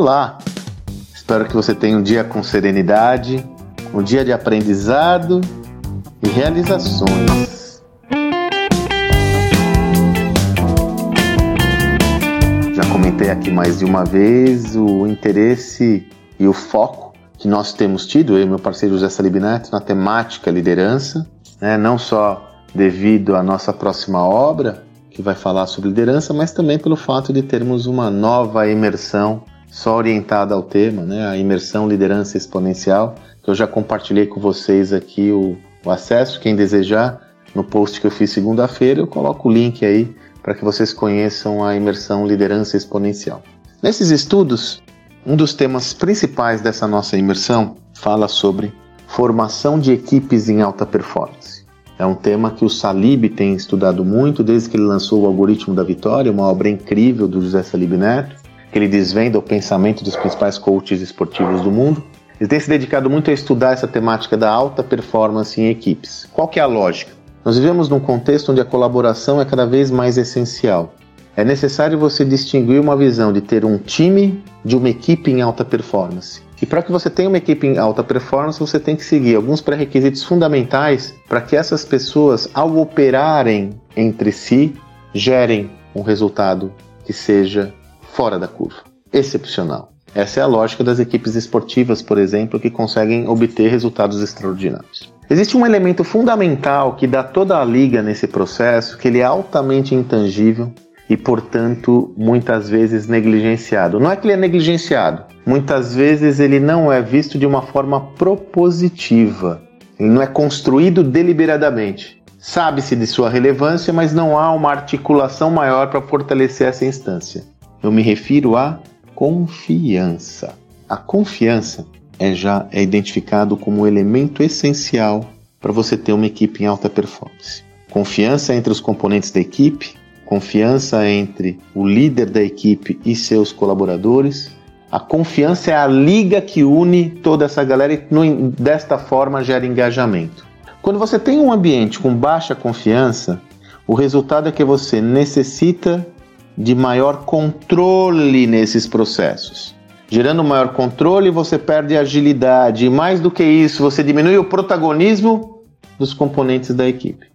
Olá! Espero que você tenha um dia com serenidade, um dia de aprendizado e realizações. Já comentei aqui mais de uma vez o interesse e o foco que nós temos tido, eu e meu parceiro José Salib Neto, na temática liderança, né? não só devido à nossa próxima obra, que vai falar sobre liderança, mas também pelo fato de termos uma nova imersão só orientada ao tema, né? a imersão liderança exponencial, que eu já compartilhei com vocês aqui o, o acesso, quem desejar, no post que eu fiz segunda-feira, eu coloco o link aí para que vocês conheçam a imersão liderança exponencial. Nesses estudos, um dos temas principais dessa nossa imersão fala sobre formação de equipes em alta performance. É um tema que o Salib tem estudado muito desde que ele lançou o Algoritmo da Vitória, uma obra incrível do José Salib Neto, que ele desvenda o pensamento dos principais coaches esportivos do mundo. Ele tem se dedicado muito a estudar essa temática da alta performance em equipes. Qual que é a lógica? Nós vivemos num contexto onde a colaboração é cada vez mais essencial. É necessário você distinguir uma visão de ter um time de uma equipe em alta performance. E para que você tenha uma equipe em alta performance, você tem que seguir alguns pré-requisitos fundamentais para que essas pessoas, ao operarem entre si, gerem um resultado que seja fora da curva, excepcional. Essa é a lógica das equipes esportivas, por exemplo, que conseguem obter resultados extraordinários. Existe um elemento fundamental que dá toda a liga nesse processo, que ele é altamente intangível, e, portanto, muitas vezes negligenciado. Não é que ele é negligenciado, muitas vezes ele não é visto de uma forma propositiva, ele não é construído deliberadamente. Sabe-se de sua relevância, mas não há uma articulação maior para fortalecer essa instância. Eu me refiro à confiança. A confiança é já é identificado como um elemento essencial para você ter uma equipe em alta performance. Confiança entre os componentes da equipe, confiança entre o líder da equipe e seus colaboradores. A confiança é a liga que une toda essa galera e no, desta forma gera engajamento. Quando você tem um ambiente com baixa confiança, o resultado é que você necessita de maior controle nesses processos. Gerando maior controle, você perde agilidade, e mais do que isso, você diminui o protagonismo dos componentes da equipe.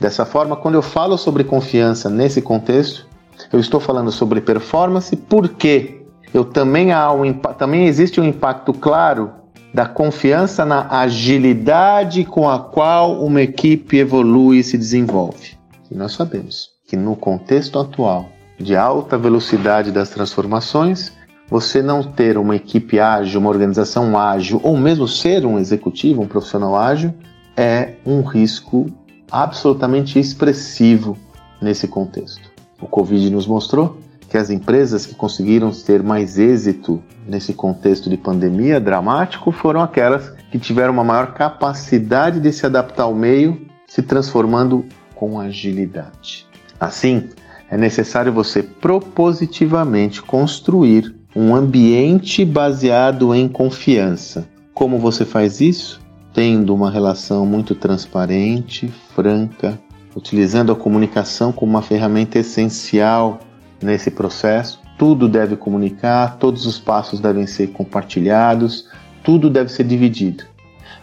Dessa forma, quando eu falo sobre confiança nesse contexto, eu estou falando sobre performance porque eu também há um, também existe um impacto claro da confiança na agilidade com a qual uma equipe evolui e se desenvolve. E nós sabemos que no contexto atual de alta velocidade das transformações, você não ter uma equipe ágil, uma organização ágil, ou mesmo ser um executivo, um profissional ágil, é um risco absolutamente expressivo nesse contexto. O Covid nos mostrou que as empresas que conseguiram ter mais êxito nesse contexto de pandemia dramático foram aquelas que tiveram uma maior capacidade de se adaptar ao meio, se transformando com agilidade. Assim, é necessário você propositivamente construir um ambiente baseado em confiança. Como você faz isso? tendo uma relação muito transparente, franca, utilizando a comunicação como uma ferramenta essencial nesse processo. Tudo deve comunicar, todos os passos devem ser compartilhados, tudo deve ser dividido.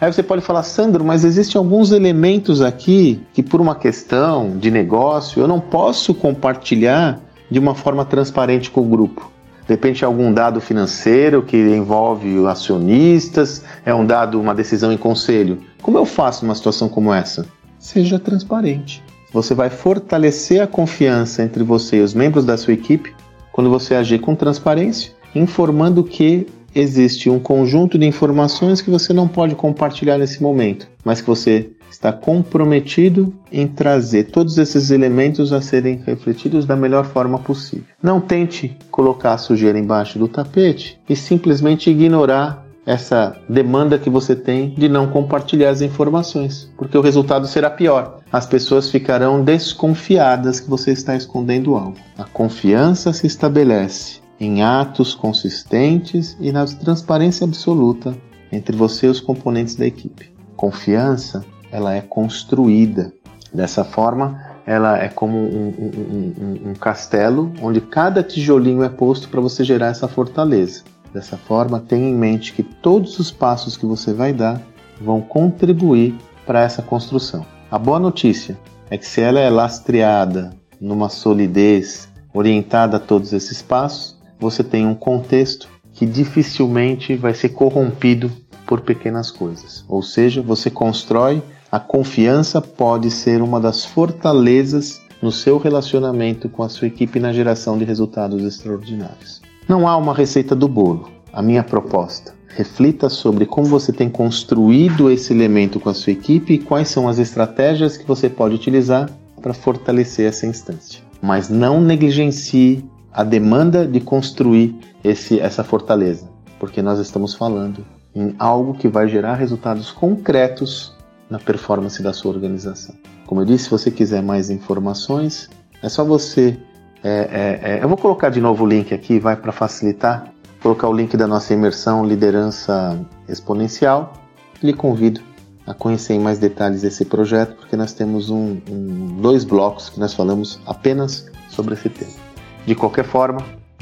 Aí você pode falar, Sandro, mas existem alguns elementos aqui que, por uma questão de negócio, eu não posso compartilhar de uma forma transparente com o grupo. De repente, algum dado financeiro que envolve acionistas, é um dado, uma decisão em conselho. Como eu faço numa situação como essa? Seja transparente. Você vai fortalecer a confiança entre você e os membros da sua equipe quando você agir com transparência, informando que existe um conjunto de informações que você não pode compartilhar nesse momento, mas que você está comprometido em trazer todos esses elementos a serem refletidos da melhor forma possível. Não tente colocar a sujeira embaixo do tapete e simplesmente ignorar essa demanda que você tem de não compartilhar as informações, porque o resultado será pior. As pessoas ficarão desconfiadas que você está escondendo algo. A confiança se estabelece em atos consistentes e na transparência absoluta entre você e os componentes da equipe. Confiança ela é construída. Dessa forma, ela é como um, um, um, um castelo onde cada tijolinho é posto para você gerar essa fortaleza. dessa forma, tenha em mente que todos os passos que você vai dar vão contribuir para essa construção. A boa notícia é que se ela é lastreada numa solidez orientada a todos esses passos, você tem um contexto que dificilmente vai ser corrompido por pequenas coisas. Ou seja, você constrói a confiança pode ser uma das fortalezas no seu relacionamento com a sua equipe na geração de resultados extraordinários. Não há uma receita do bolo. A minha proposta reflita sobre como você tem construído esse elemento com a sua equipe e quais são as estratégias que você pode utilizar para fortalecer essa instância. Mas não negligencie a demanda de construir esse, essa fortaleza, porque nós estamos falando em algo que vai gerar resultados concretos na performance da sua organização. Como eu disse, se você quiser mais informações, é só você. É, é, é, eu vou colocar de novo o link aqui, vai para facilitar. Colocar o link da nossa imersão Liderança Exponencial. Lhe convido a conhecer em mais detalhes esse projeto, porque nós temos um, um, dois blocos que nós falamos apenas sobre esse tema. De qualquer forma,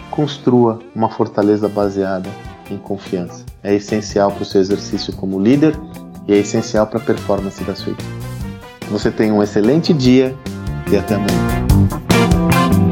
construa uma fortaleza baseada em confiança. É essencial para o seu exercício como líder e é essencial para a performance da sua equipe. Você tenha um excelente dia e até amanhã.